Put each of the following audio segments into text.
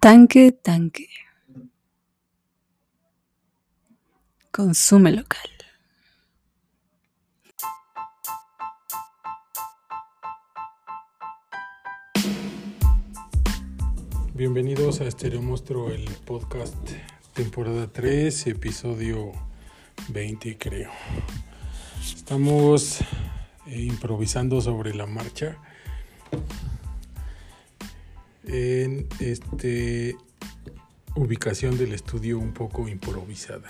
Tanque, tanque. Consume local. Bienvenidos a Estéreo Monstruo, el podcast temporada 3, episodio 20 creo. Estamos eh, improvisando sobre la marcha en este ubicación del estudio un poco improvisada.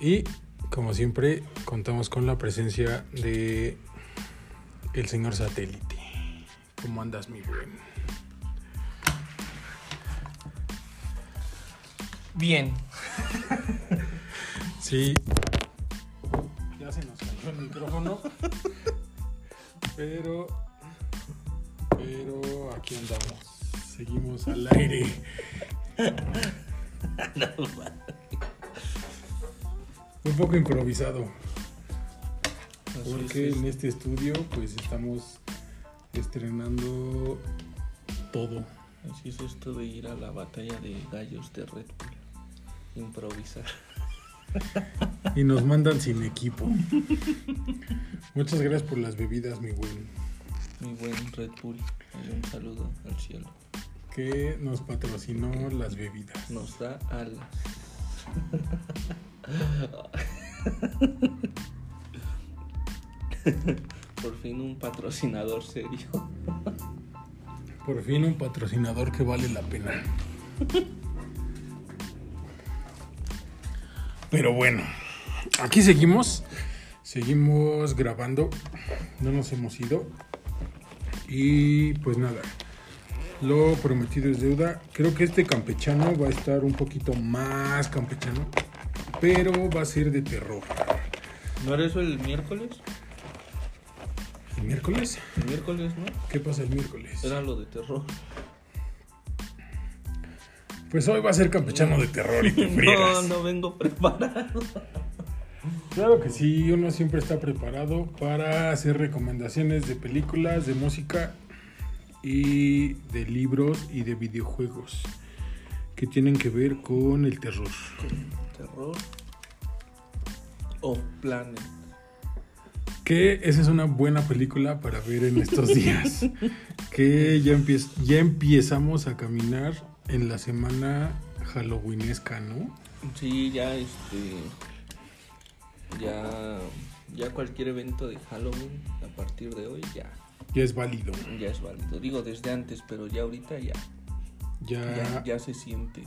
Y como siempre contamos con la presencia de el señor satélite. ¿Cómo andas mi buen? Bien. Sí. Ya se nos cayó el micrófono. Pero. Pero aquí andamos. Seguimos al aire. Un poco improvisado. Porque en este estudio pues estamos estrenando todo. Así es esto de ir a la batalla de gallos de Red Bull. Improvisar. Y nos mandan sin equipo. Muchas gracias por las bebidas, mi buen. Mi buen Red Bull. Un saludo al cielo. Que nos patrocinó las bebidas. Nos da alas. Por fin un patrocinador serio. Por fin un patrocinador que vale la pena. Pero bueno, aquí seguimos. Seguimos grabando. No nos hemos ido. Y pues nada. Lo prometido es deuda. Creo que este campechano va a estar un poquito más campechano. Pero va a ser de terror. ¿No era eso el miércoles? ¿El miércoles? El miércoles, ¿no? ¿Qué pasa el miércoles? Era lo de terror. Pues hoy va a ser campechano de terror y te No, no vengo preparado. Claro que sí, uno siempre está preparado para hacer recomendaciones de películas, de música y de libros y de videojuegos que tienen que ver con el terror. Terror. Of Planet. Que esa es una buena película para ver en estos días. que ya, empie- ya empezamos a caminar en la semana halloweenesca, ¿no? Sí, ya este. Ya. Ya cualquier evento de Halloween a partir de hoy ya. Ya es válido. Ya es válido. Digo desde antes, pero ya ahorita ya. Ya, Ya, ya se siente.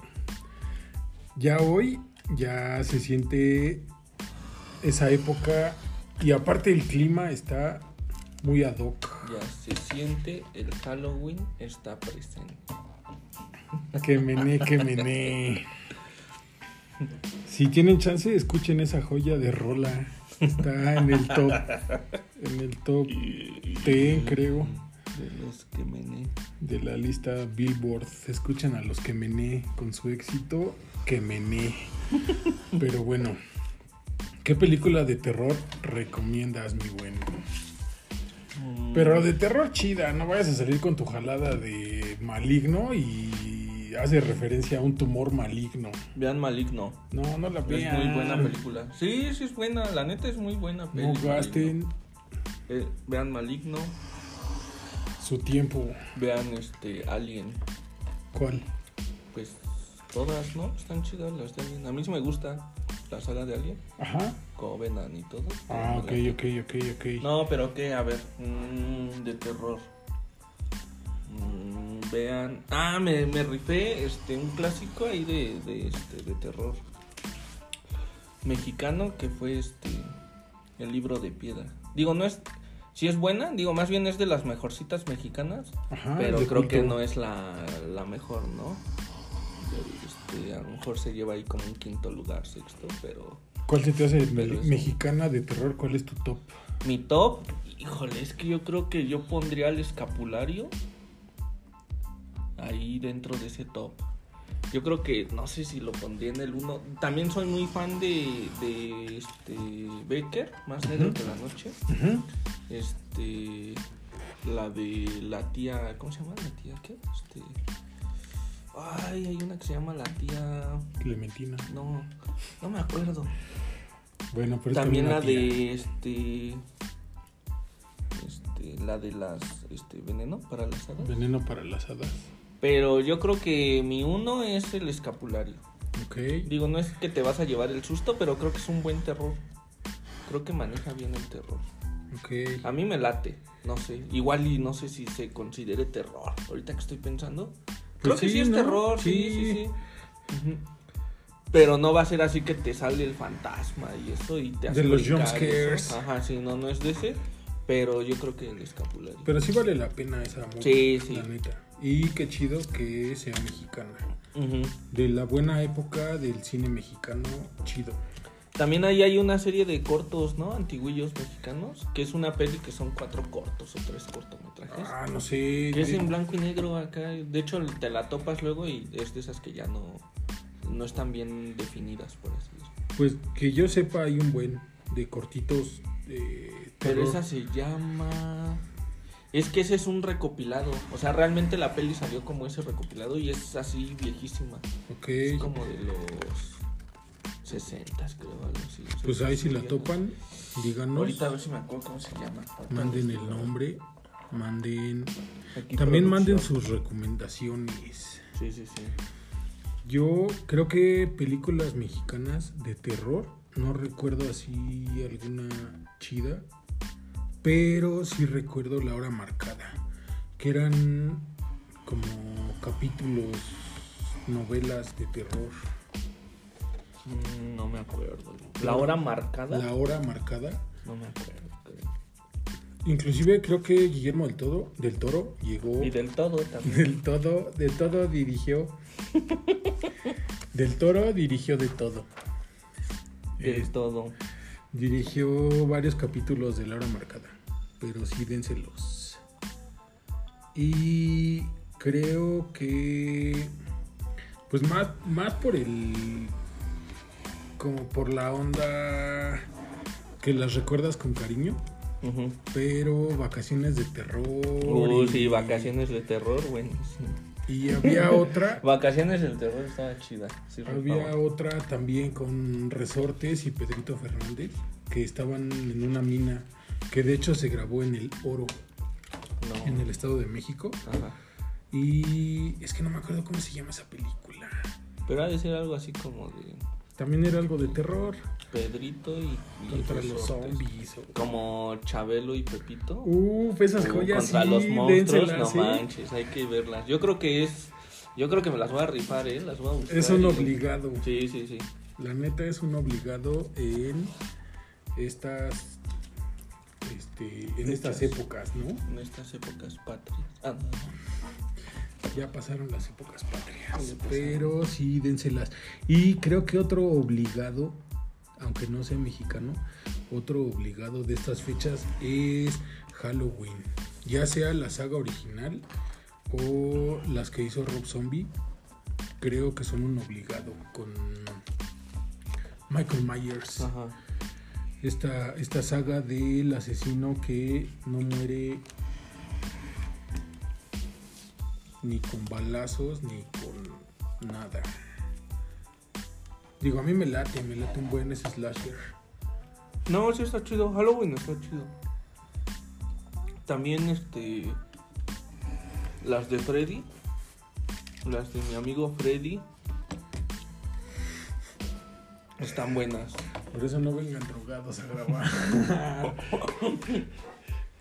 ya hoy ya se siente esa época y aparte el clima está muy ad hoc. Ya se siente el Halloween está presente. Que mené, que mené. Si tienen chance, escuchen esa joya de rola. Está en el top. En el top 10, creo. De los que mené. De la lista Billboard. Escuchan a los que mené con su éxito. Que mené. Pero bueno. ¿Qué película de terror recomiendas, mi buen? Pero de terror chida, no vayas a salir con tu jalada de maligno y hace referencia a un tumor maligno. Vean Maligno. No, no la Es vean. muy buena película. Sí, sí es buena. La neta es muy buena No película. gasten Eh, vean Maligno. su tiempo. Vean este Alien. ¿Cuál? Pues todas, ¿no? Están chidas las de Alien. A mí sí me gusta la saga de Alien. Ajá. Covenant y todo. Ah, ok, ok, ok, ok. No, pero qué, a ver, mm, de terror. Vean. Ah, me, me rifé este, un clásico ahí de, de, este, de terror mexicano que fue este el libro de piedra. Digo, no es. Si es buena, digo, más bien es de las mejorcitas mexicanas, Ajá. pero creo culto. que no es la, la mejor, ¿no? Este, a lo mejor se lleva ahí como un quinto lugar, sexto, pero ¿Cuál se te hace me- mexicana de terror? ¿Cuál es tu top? Mi top, híjole, es que yo creo que yo pondría el escapulario ahí dentro de ese top. Yo creo que, no sé si lo pondría en el 1. También soy muy fan de, de este Becker, más negro Ujú. que la noche. Este. la de la tía, ¿cómo se llama la tía? ¿Qué? Este... Ay, hay una que se llama la tía... Clementina. No, no me acuerdo. Bueno, pero es También la tía. de este... Este, la de las, este, veneno para las hadas. Veneno para las hadas. Pero yo creo que mi uno es el escapulario. Ok. Digo, no es que te vas a llevar el susto, pero creo que es un buen terror. Creo que maneja bien el terror. Ok. A mí me late, no sé. Igual y no sé si se considere terror. Ahorita que estoy pensando. Creo Pues que sí, es ¿no? terror, sí, Sí. sí. Pero no va a ser así que te sale el fantasma y eso y te hace De los brincar jump y eso. scares. Ajá, sí, no, no es de ese. Pero yo creo que el escapulario. Pero sí vale la pena esa movie. Sí, sí. La neta. Y qué chido que sea mexicana. De la buena época del cine mexicano, chido. También ahí hay una serie de cortos, ¿no? Antiguillos mexicanos. Que es una peli que son cuatro cortos o tres cortometrajes. Ah, no sé. Que es en blanco y negro acá. De hecho, te la topas luego y es de esas que ya no, no están bien definidas, por así decirlo. Pues que yo sepa, hay un buen de cortitos. de Pero esa se llama... Es que ese es un recopilado. O sea, realmente la peli salió como ese recopilado y es así viejísima. Ok. Es como de los 60, creo, algo así. Pues ahí si la topan, díganos. Ahorita a ver si me acuerdo cómo se llama. Ahorita Manden el nombre. Manden. Aquí También manden sus recomendaciones. Sí, sí, sí. Yo creo que películas mexicanas de terror, no recuerdo así alguna chida, pero sí recuerdo La Hora Marcada, que eran como capítulos, novelas de terror. No me acuerdo. La hora marcada. La Hora Marcada. No me acuerdo. Inclusive creo que Guillermo del Todo, del Toro llegó Y del todo también. del todo, del todo dirigió. del Toro dirigió de todo. Del Eh, todo. Dirigió varios capítulos de La Hora Marcada, pero sí dénselos. Y creo que, pues más, más por el, como por la onda que las recuerdas con cariño, pero vacaciones de terror. Uy, y- sí, vacaciones de terror, buenísimo. Y había otra, Vacaciones del terror estaba chida. Sí, había otra también con Resortes y Pedrito Fernández, que estaban en una mina, que de hecho se grabó en el Oro. No. en el Estado de México. Ajá. Y es que no me acuerdo cómo se llama esa película. Pero ha de ser algo así como de También era algo de terror Pedrito y, y contra los zombies. o- Como Chabelo y Pepito. Uf, esas Uh, joyas contra sí, los monstruos, no ¿sí? manches, hay que verlas. Yo creo que es. Yo creo que me las voy a rifar, ¿eh? Las voy a buscar. Es un y- obligado. Sí, sí, sí. La neta es un obligado en estas este, en estas épocas, ¿no? En estas épocas patrias. Ah, no. Ya pasaron las épocas patrias, pero sí dénselas. Y creo que otro obligado, aunque no sea mexicano, otro obligado de estas fechas es Halloween. Ya sea la saga original o las que hizo Rob Zombie, creo que son un obligado con Michael Myers. Ajá. Esta, esta saga del asesino que no muere ni con balazos ni con nada. Digo, a mí me late, me late un buen ese slasher. No, sí está chido. Halloween está chido. También este. Las de Freddy. Las de mi amigo Freddy. Están buenas. Por eso no vengan drogados a grabar.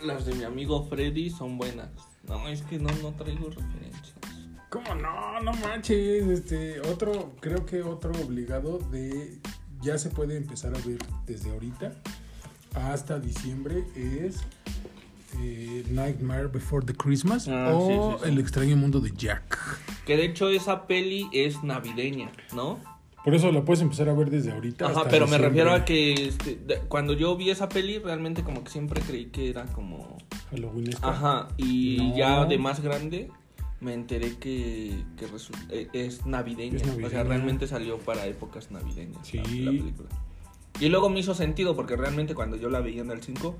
Las de mi amigo Freddy son buenas. No, es que no, no traigo referencias. ¿Cómo no? No manches. Este, otro, creo que otro obligado de. Ya se puede empezar a ver desde ahorita hasta diciembre es eh, Nightmare Before the Christmas Ah, o sí, sí, sí. El extraño mundo de Jack. Que de hecho esa peli es navideña, ¿no? Por eso la puedes empezar a ver desde ahorita. Ajá, hasta pero me refiero a que este, de- cuando yo vi esa peli realmente como que siempre creí que era como... Halloween es Ajá, y No. ya de más grande me enteré que, eh, es, navideña. Es O sea, realmente salió para épocas navideñas la- Sí. la, película. Y luego me hizo sentido porque realmente cuando yo la veía en el 5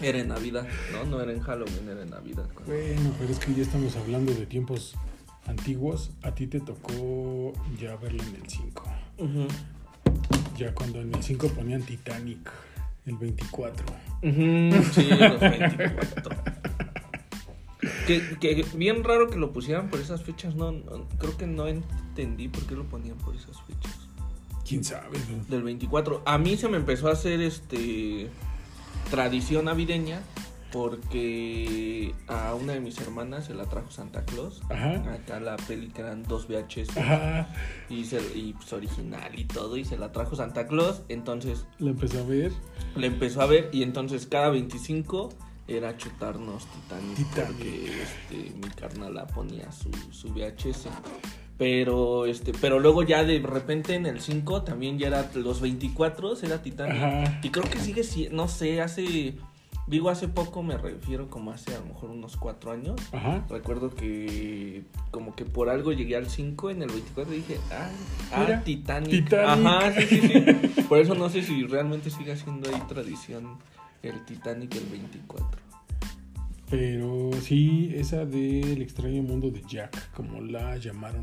Era en Navidad, ¿no? No era en Halloween, era en Navidad. Bueno, pero es que ya estamos hablando de tiempos antiguos. A ti te tocó ya verlo en el 5. Ujú. Ya cuando en el 5 ponían Titanic, el 24. Ujú, Sí, los 24. Que, que bien raro que lo pusieran por esas fechas. No, no, creo que no entendí por qué lo ponían por esas fechas. ¿Quién sabe? Del 24. A mí se me empezó a hacer este tradición navideña porque a una de mis hermanas se la trajo Santa Claus. Ajá. Acá la peli que eran dos VHS Ajá. y, se, y pues, original y todo y se la trajo Santa Claus. Entonces La empecé a ver. le empezó a ver y entonces cada 25 era chutarnos Titanic, Titanic. porque este, mi carnal la ponía su, su VHS. Pero este, pero luego ya de repente en el 5 también ya era los 24 era Titanic. Ajá. Y creo que sigue si- no sé, hace digo hace poco me refiero como hace a lo mejor unos 4 años. Ajá. Recuerdo que como que por algo llegué al 5 en el 24 y dije, ah, ah Titanic. Titanic. Ajá, sí, sí, sí. Por eso no sé si realmente sigue siendo ahí tradición el Titanic el 24. Pero sí, esa del extraño mundo de Jack, como la llamaron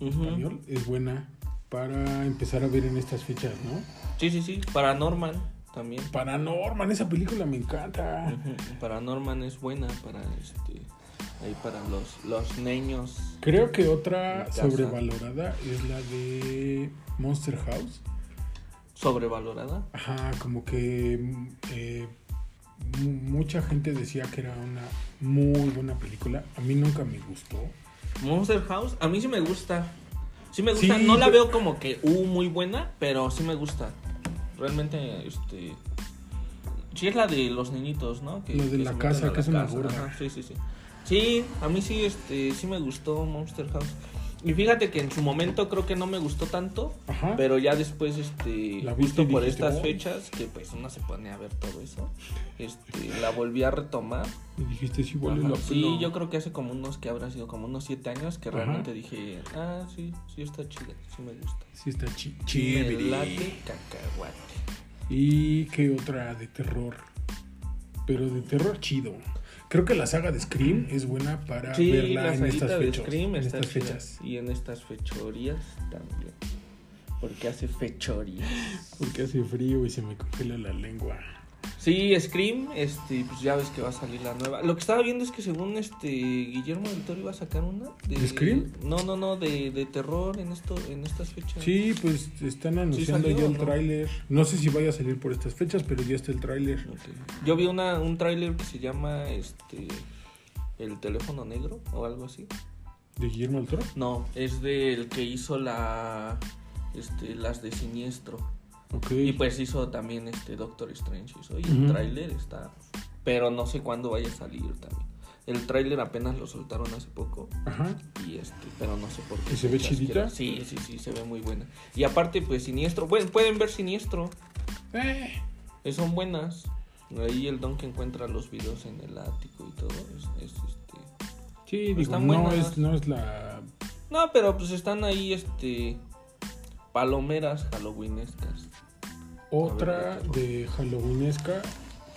en español, es buena para empezar a ver en estas fechas, ¿no? Sí, sí, sí. Paranorman también. Paranorman, esa película me encanta. Ujú. Paranorman es buena para este ahí para los los niños. Creo que otra sobrevalorada es la de Monster House. Sobrevalorada. Ajá, como que eh, mu- mucha gente decía que era una muy buena película. A mí nunca me gustó. Monster House, a mí sí me gusta. Sí me gusta, Sí, no la veo como que uh, muy buena, pero sí me gusta. Realmente, este. Sí es la de los niñitos, ¿no? La de que la casa, que es una sí, sí, sí. Sí, a mí sí, este, sí me gustó Monster House. Y fíjate que en su momento creo que no me gustó tanto, Ajá. pero ya después, este, La justo por dijiste, estas "Oh". fechas, que pues uno se pone a ver todo eso, este, la volví a retomar. Y dijiste, sí, vale la Sí, pena. yo creo que hace como unos, que habrá sido como unos siete años que Ajá. realmente dije, ah, sí, sí está chida, sí me gusta. Sí, está chi- chévere. late cacahuate. ¿Y qué otra de terror? Pero de terror chido. Creo que la saga de Scream es buena para Sí, verla la en estas. Scream en estas fechas. Y en estas fechorías también. Porque hace fechorías. Porque hace frío y se me congela la lengua. Sí, Scream, este, pues ya ves que va a salir la nueva. Lo que estaba viendo es que según este Guillermo del Toro iba a sacar una ¿De Scream? No, no, no, de, de terror en esto, en estas fechas. Sí, pues están anunciando ya el ¿no? tráiler. No sé si vaya a salir por estas fechas, pero ya está el tráiler. Yo vi una, un tráiler que se llama este El teléfono negro o algo así. ¿De Guillermo del Toro? No, es del que hizo la este las de Siniestro. Y pues hizo también este Doctor Strange hizo y el tráiler está pero no sé cuándo vaya a salir también. El tráiler apenas lo soltaron hace poco Ajá. y este, pero no sé por qué. ¿Y se ve chidita? Sí, sí, sí, se ve muy buena. Y aparte pues Siniestro, bueno, pueden ver Siniestro. Eh, Eh, Son buenas. Ahí el don que encuentra los videos en el ático y todo. Es, es, este... sí, digo, Están no es, no es la... No, pero pues están ahí, este. Palomeras halloweenescas. Otra de Halloweenesca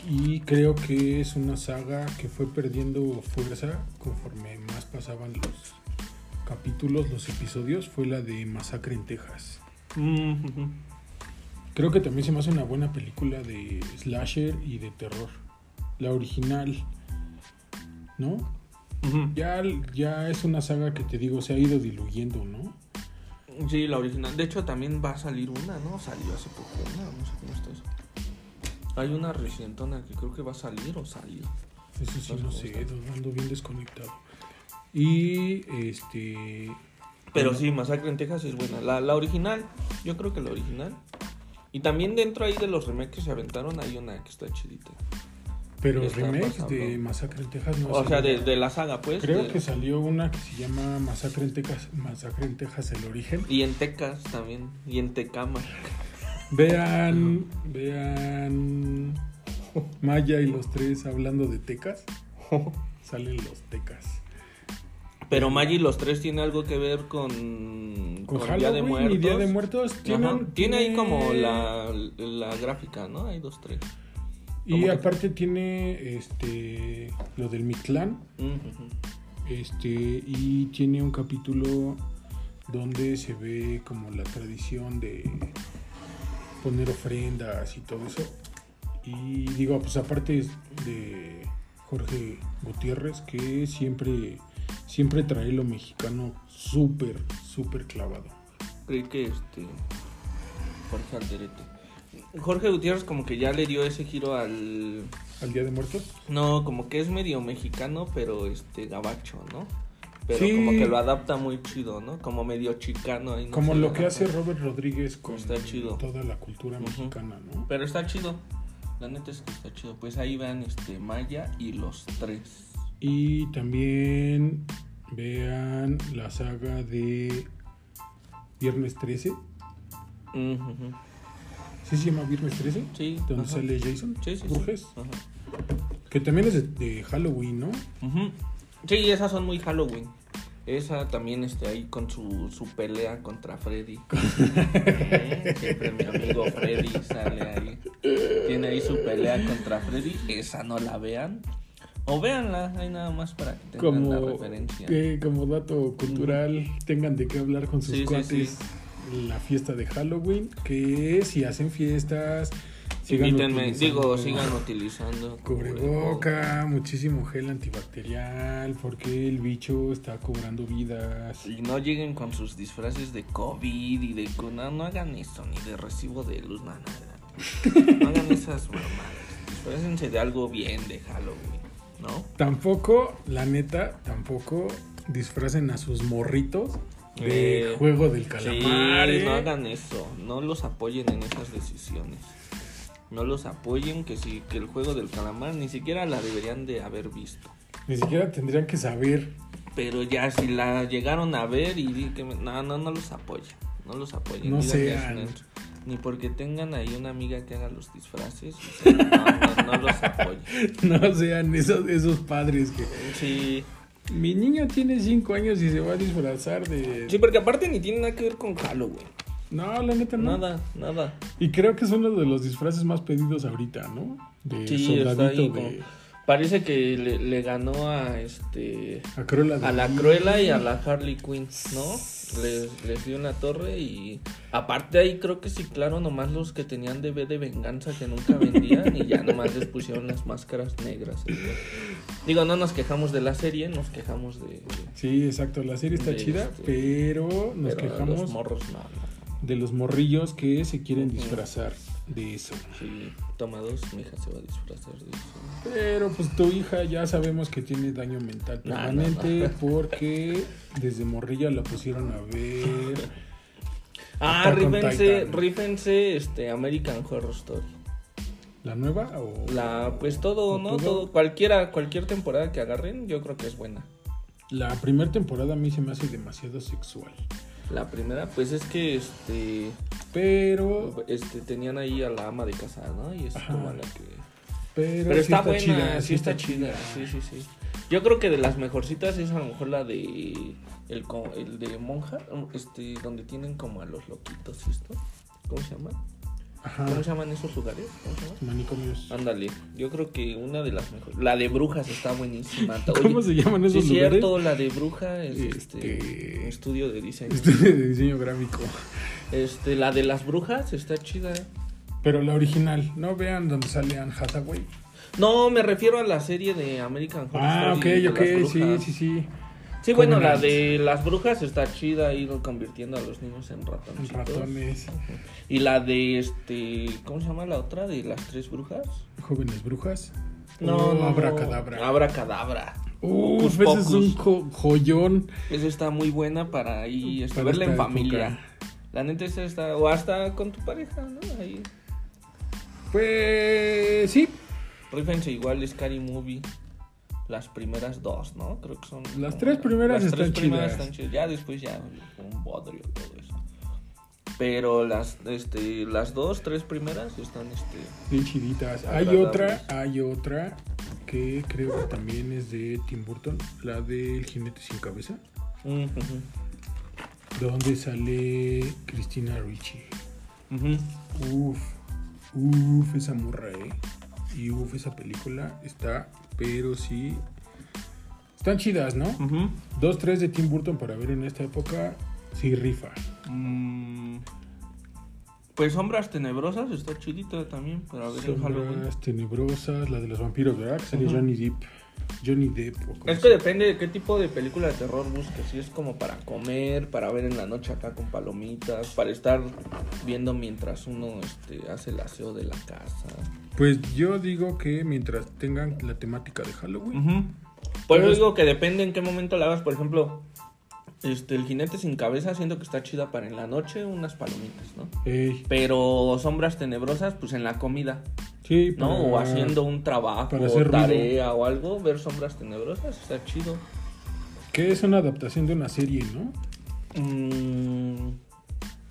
y creo que es una saga que fue perdiendo fuerza conforme más pasaban los capítulos, los episodios, fue la de Masacre en Texas. Mm. Creo que también se me hace una buena película de slasher y de terror. La original, ¿no? Ya, ya es una saga que te digo, se ha ido diluyendo, ¿no? Sí, la original. De hecho, también va a salir una, ¿no? Salió hace poco una, no sé cómo está eso. Hay una recientona que creo que va a salir o salió. Eso sí, No sé no ando bien desconectado. Y este. Pero sí, Masacre en Texas es buena. La, la original, yo creo que la original. Y también dentro ahí de los remakes que se aventaron hay una que está chidita. Pero remakes de. Masacre en Texas no O sea, de, la saga, pues. Creo de- que salió una que se llama Masacre en Texas, Masacre en Texas el origen. Y en Tecas también. Y en Tecama. Vean, vean Maya y los tres hablando de Tecas. Salen los Tecas. Pero Maggi los tres tiene algo que ver con, Con, con Día de Muertos. y Día de Muertos Ajá. tienen, Tiene ahí como tiene- la, la gráfica, ¿no? Hay dos, tres. Y aparte tiene este lo del Mictlán, este y tiene un capítulo donde se ve como la tradición de poner ofrendas y todo eso. Y digo, pues aparte es de Jorge Gutiérrez que siempre siempre trae lo mexicano súper súper clavado. Creí que este. Jorge Alderete. Jorge Gutiérrez, como que ya le dio ese giro al. Al Día de Muertos. No, como que es medio mexicano, pero este gabacho, ¿no? Pero Sí. como que lo adapta muy chido, ¿no? Como medio chicano ahí. no Como lo que hace. Robert Rodríguez con Está chido. toda la cultura mexicana, ¿no? Pero está chido. La neta es que está chido. Pues ahí vean este Maya y los tres. Y también vean la saga de Viernes 13. Ujú. ¿Sí se llama Viernes 13? Sí. Donde ajá. sale Jason Sí, sí, sí. Burgess. Ajá. Que también es de, de Halloween, ¿no? Ujú. Sí, esas son muy Halloween. Esa también este ahí con su, su pelea contra Freddy. Eh, Siempre mi amigo Freddy sale ahí. Tiene ahí su pelea contra Freddy. Esa no la vean. O véanla, ahí nada más para que tengan la Como, referencia. que, como dato cultural, tengan de qué hablar con sus Sí, sí, cuates sí. La fiesta de Halloween. Que si hacen fiestas, sigan Invítenme, digo, sigan utilizando Cubreboca, muchísimo gel antibacterial, porque el bicho está cobrando vidas. Y no lleguen con sus disfraces de COVID y de no, no hagan eso, ni de recibo de luz, no, nada. No hagan esas mamadas. Disfrácense de algo bien de Halloween, ¿no? Tampoco, la neta, tampoco disfracen a sus morritos de Eh, juego del Sí, calamar. ¿eh? no hagan eso, no los apoyen en esas decisiones. No los apoyen, que si que el juego del calamar ni siquiera la deberían de haber visto. Ni siquiera tendrían que saber. Pero ya si la llegaron a ver y que no, no, no los apoyen, no los apoyen. No sean. Ni porque tengan ahí una amiga que haga los disfraces. o sea, no, no, no los apoyen. No sean esos, esos padres que. Sí. Mi niño tiene 5 años y se va a disfrazar de. sí, porque aparte ni tiene nada que ver con Halloween. No, la neta no. Nada, nada. Y creo que es uno de los disfraces más pedidos ahorita, ¿no? De Sí, está soldadito ahí de. como- Parece que le, le ganó a este A Cruella de a la. Cruella y a la Harley Quinn, ¿no? Les, les dio en la torre y aparte ahí creo que sí, claro, nomás los que tenían DB de venganza que nunca vendían y ya nomás les pusieron las máscaras negras. Digo, no nos quejamos de la serie, nos quejamos de... de- Sí, exacto. La serie está chida, este- pero nos pero quejamos Los morros no, no. De los morrillos que se quieren disfrazar de eso. Sí, toma dos, mi hija se va a disfrazar de eso. Pero pues tu hija ya sabemos que tiene daño mental No, no, permanente no. porque desde morrilla la pusieron a ver. Ah, rífense, rífense este American Horror Story. ¿La nueva o La, pues todo, ¿no? ¿Todo? Todo, cualquiera, cualquier temporada que agarren, yo creo que es buena. la primera temporada a mí se me hace demasiado sexual? La primera, pues es que este, Pero este tenían ahí a la ama de casa, ¿no? Y es Ajá. como la que. pero, Pero sí está, buena, chida, sí está chida, sí, sí, sí. Yo creo que de las mejorcitas es a lo mejor la de el, el de monja, este, donde tienen como a los loquitos esto. ¿Cómo se llama? Ajá. ¿Cómo se llaman esos lugares? ¿Cómo se llama? Manicomios. Ándale, yo creo que una de las mejores. La de brujas está buenísima. ¿Cómo se llaman esos es lugares? cierto, la de bruja es este, Este- estudio de diseño. Estudio de diseño gráfico. Este, la de las brujas está chida. ¿eh? Pero la original, no vean donde sale Anne Hathaway. No, me refiero a la serie de American Horror Ah, ok, Story de ok, las sí, sí, sí. Sí, bueno, la de las brujas está chida, ido convirtiendo a los niños en En ratoncitos. ratones, Y la de este, ¿cómo se llama la otra? De las tres brujas. jóvenes brujas. No, no, Abracadabra. Abracadabra. Uf, Hocus ese es un jo- joyón. Esa está muy buena para ahí Para verla en familia. época. La neta esa está, o hasta con tu pareja, ¿no? Ahí. Pues sí, Rífense igual Scary Movie. Las primeras dos, ¿no? Creo que son. Las tres primeras las tres están primeras chidas. están chidas. Ya después ya un bodrio todo eso. Pero las, este, las dos, tres primeras están, este. bien chiditas. Hay otra, hay otra que creo que también es de Tim Burton, la del jinete sin cabeza, ujú, donde sale Cristina Ricci. ujú. Uf, uf, esa morra, eh. Y uff, esa película está, pero sí. Están chidas, ¿no? Dos, tres de Tim Burton para ver en esta época. Sí, rifa. Mm, Pues Sombras Tenebrosas está chidita también para ver en Halloween. Sombras tenebrosas, la de los vampiros, ¿verdad? Que sale Ujú. Johnny Depp. Johnny Depp. o Es que depende de qué tipo de película de terror busques. Si es como para comer, para ver en la noche acá con palomitas, para estar viendo mientras uno este, hace el aseo de la casa. Pues yo digo que mientras tengan la temática de Halloween. Ujú. Por eso Pero- digo que depende en qué momento la hagas. Por ejemplo, este, el jinete sin cabeza, siento que está chida para en la noche unas palomitas, ¿no? Ey, Pero sombras tenebrosas, pues en la comida, sí, ¿no? para- O haciendo un trabajo, o ruido. tarea o algo, ver sombras tenebrosas está chido. Que es una adaptación de una serie, ¿no? Mm,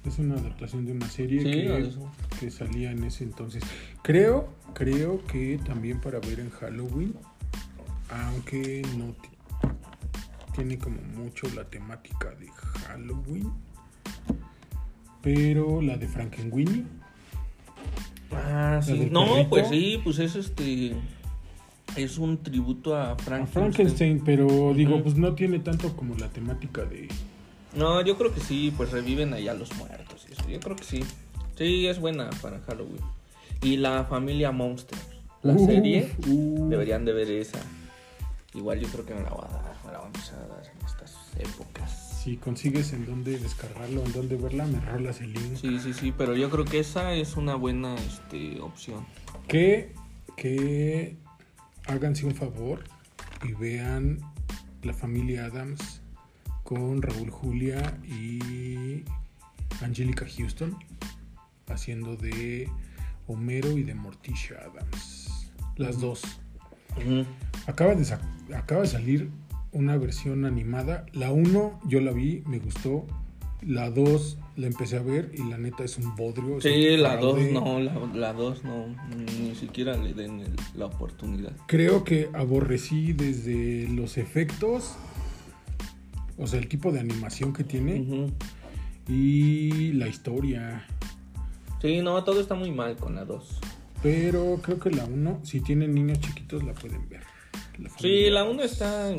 Es una adaptación de una serie Sí, que, que salía en ese entonces. Creo, creo que también para ver en Halloween, aunque no ti- tiene como mucho la temática de Halloween, pero la de Frankenweenie, Ah, sí. No, perrito. pues sí, pues es este. Es un tributo a a Frankenstein. Frankenstein, pero digo, pues no tiene tanto como la temática de... No, yo creo que sí, pues reviven allá los muertos y eso. Yo creo que sí. Sí, es buena para Halloween. Y la familia Monster. La serie. Deberían de ver esa. Igual yo creo que me la voy a dar. Me la vamos a dar en estas épocas. Si consigues en dónde descargarlo, en dónde verla, me rolas el link. Sí, sí, sí, pero yo creo que esa es una buena este, opción. Que, que háganse un favor y vean la familia Adams con Raúl Julia y Angelica Houston haciendo de Homero y de Morticia Adams. Las dos. Acaba de, acaba de salir una versión animada. La 1 yo la vi, me gustó. La 2 la empecé a ver y la neta es un bodrio. Sí, la 2 fraude. no, la, la dos no, ni siquiera le den el- la oportunidad. Creo que aborrecí desde los efectos, o sea, el tipo de animación que tiene Ujú. y la historia. Sí, no, todo está muy mal con la 2. Pero creo que la 1, si tienen niños chiquitos, la pueden ver. La Sí, la 1 está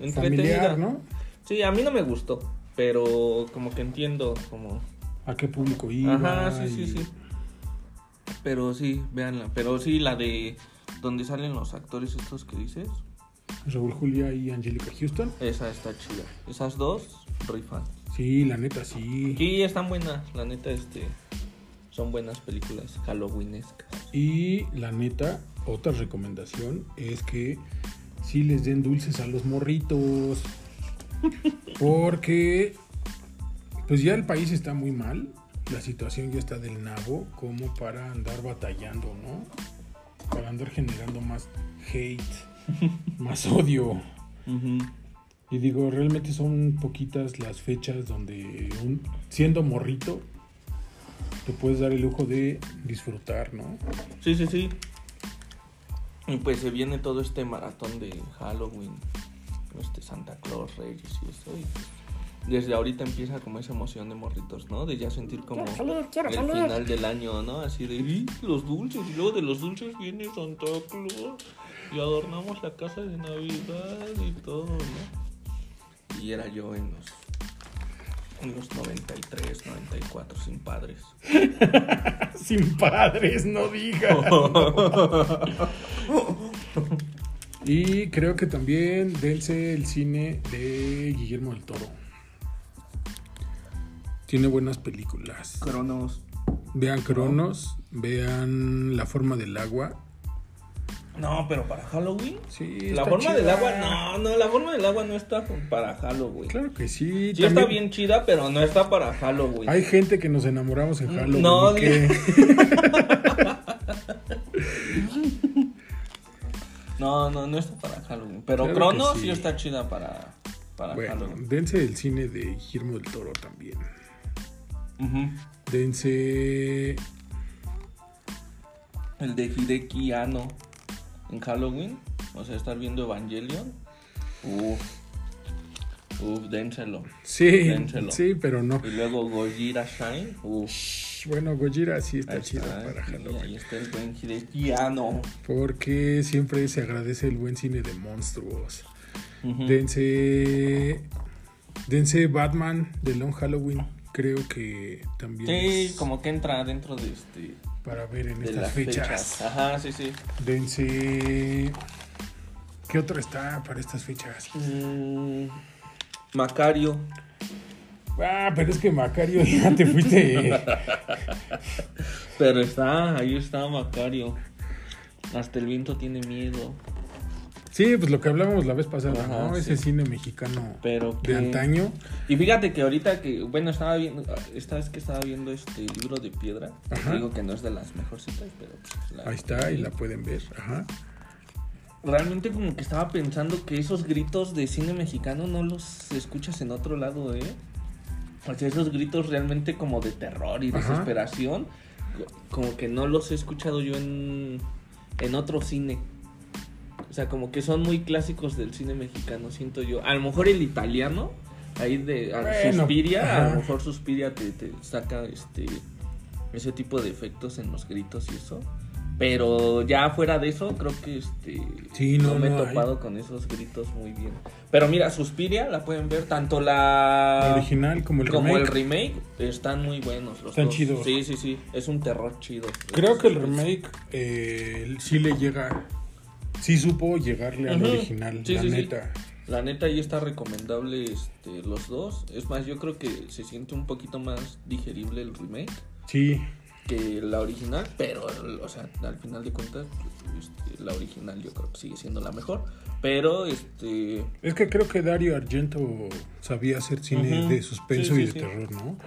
entretenida. familiar, ¿no? Sí, a mí no me gustó, pero como que entiendo como... ¿A qué público iba? Ajá, sí, sí, y- sí. Pero sí, véanla. Pero sí, la de donde salen los actores estos que dices, Raúl Julia y Angelica Houston. esa está chida. Esas dos, rifan. Sí, la neta, sí. Sí, están buenas, la neta, este... Son buenas películas halloweenescas. Y la neta, otra recomendación es que sí les den dulces a los morritos. Porque pues ya el país está muy mal. La situación ya está del nabo como para andar batallando, ¿no? Para andar generando más hate, más odio. Y digo, realmente son poquitas las fechas donde un- siendo morrito te puedes dar el lujo de disfrutar, ¿no? Sí, sí, sí. Y pues se viene todo este maratón de Halloween, este Santa Claus, Reyes y eso. Y pues, desde ahorita empieza como esa emoción de morritos, ¿no? De ya sentir como Quiero salir, quiero el salir. final del año, ¿no? Así de "Y, los dulces y luego de los dulces viene Santa Claus y adornamos la casa de Navidad y todo, ¿no? Y era yo en los en los 93, 94 sin padres. Sin padres, no digas. y creo que también dense el cine de Guillermo del Toro. Tiene buenas películas. Cronos. Vean Cronos, vean La forma del agua. No, pero para Halloween. Sí, La está forma del agua, no, no, la forma del agua no está para Halloween. Claro que sí. Sí está también bien chida, pero no está para Halloween. Hay gente que nos enamoramos en Halloween. No, que- No, no, no está para Halloween. Pero Claro que Cronos sí. sí. está chida para, para Bueno, Halloween. dense el cine de Guillermo del Toro también. Ujú. Dense El de Hideki Anno en Halloween. O sea, estar viendo Evangelion. Uf. Uf, dénselo. Sí, Dénselo. sí, pero no. Y luego Gojira Shine. Uf. Bueno, Gojira sí está chido para y Halloween. Ahí está el buen Hidekiano. Porque siempre se agradece el buen cine de monstruos. Ujú. Dense. Dense Batman de Long Halloween. Creo que también Sí, es como que entra dentro de este para ver en de estas las fechas. fechas. Ajá, sí, sí. Dense. ¿Qué otro está para estas fechas? Mm, Macario. Ah, pero es que Macario ya te fuiste. Pero está, ahí está Macario. Hasta el viento tiene miedo. Sí, pues lo que hablábamos la vez pasada, Ajá, ¿no? Ese sí. cine mexicano Pero de antaño. Y fíjate que ahorita que, bueno, estaba viendo, esta vez que estaba viendo este libro de piedra, Ajá. digo que no es de las mejorcitas, pero pues, la- Ahí está, y la pueden ver. Ajá. Realmente como que estaba pensando que esos gritos de cine mexicano no los escuchas en otro lado, ¿eh? O sea, esos gritos realmente como de terror y desesperación, co- como que no los he escuchado yo en, en otro cine. O sea, como que son muy clásicos del cine mexicano, siento yo. A lo mejor el italiano, ahí de a- Bueno, Suspiria, a lo mejor Suspiria te, te saca este ese tipo de efectos en los gritos y eso. Pero ya fuera de eso, creo que este Sí, no, me he hay. topado con esos gritos muy bien. Pero mira, Suspiria la pueden ver tanto la La original como el como remake. el remake están muy buenos los Están dos. chidos. Sí, sí, sí, es un terror chido. Creo que el remake eh, sí le llega. Sí supo llegarle al original, Sí, la sí, sí. neta. La neta ahí está recomendable este, los dos. Es más, yo creo que se siente un poquito más digerible el remake Sí, que la original, pero o sea, al final de cuentas este, la original yo creo que sigue siendo la mejor, pero este es que creo que Dario Argento sabía hacer cine de suspenso Sí, y sí, de sí. terror, ¿no?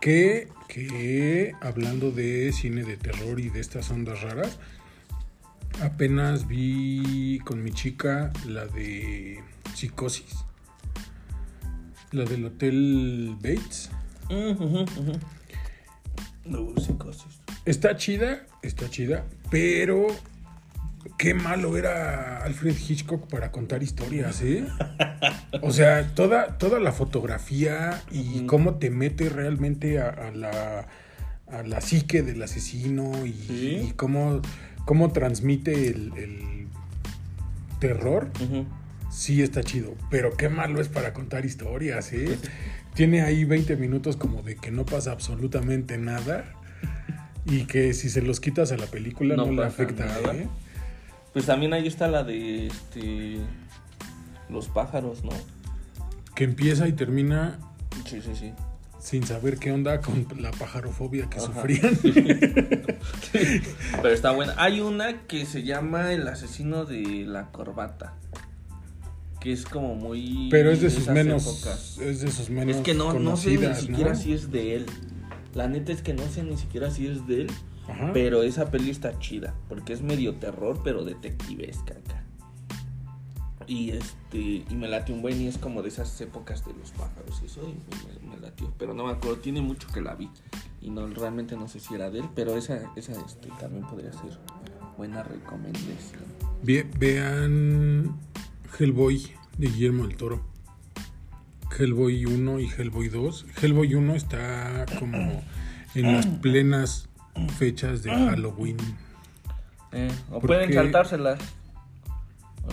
Que, que hablando de cine de terror y de estas ondas raras, apenas vi con mi chica la de Psicosis. La del Hotel Bates. ujú, ujú. No, psicosis. Está chida, está chida, pero qué malo era Alfred Hitchcock para contar historias, ¿eh? O sea, toda, toda la fotografía y cómo te mete realmente a, a la, a la psique del asesino y, Sí. y cómo, cómo transmite el, el terror, sí está chido, pero qué malo es para contar historias, ¿eh? Tiene ahí 20 minutos como de que no pasa absolutamente nada y que si se los quitas a la película no, No le afecta, nada. ¿eh? Pues también ahí está la de este los pájaros, ¿no? Que empieza y termina Sí, sí, sí. sin saber qué onda con la pajarofobia que Ajá. sufrían. Pero está buena. Hay una que se llama El asesino de la corbata. Que es como muy. Pero es de sus menos, épocas. es de sus menos Es que no, no sé ni siquiera ¿no? si es de él. La neta es que no sé ni siquiera si es de él. Ajá. Pero esa peli está chida. Porque es medio terror, pero detectivesca. Y este. Y me latió un buen y es como de esas épocas de los pájaros y eso. Y me, me latió. Pero no me acuerdo. Tiene mucho que la vi. Y no realmente no sé si era de él. Pero esa, esa este, también podría ser buena recomendación. Ve- vean Hellboy de Guillermo del Toro. Hellboy 1 y Hellboy 2. Hellboy 1 está como en las plenas fechas de Halloween. Eh, o pueden saltárselas.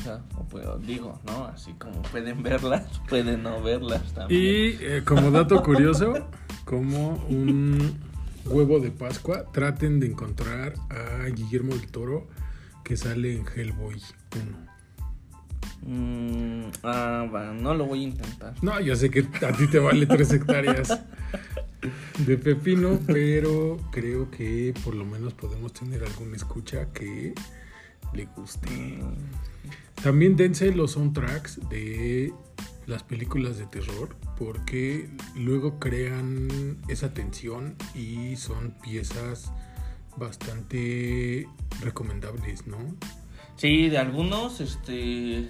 O sea, o puedo, digo, ¿no? Así como pueden verlas, pueden no verlas también. Y eh, como dato curioso, como un huevo de Pascua, traten de encontrar a Guillermo del Toro que sale en Hellboy 1. Mm, ah, va, no lo voy a intentar. No, yo sé que a ti te vale tres hectáreas de pepino, pero creo que por lo menos podemos tener alguna escucha que le guste. También dense los soundtracks de las películas de terror porque luego crean esa tensión y son piezas bastante recomendables, ¿no? Sí, de algunos, este.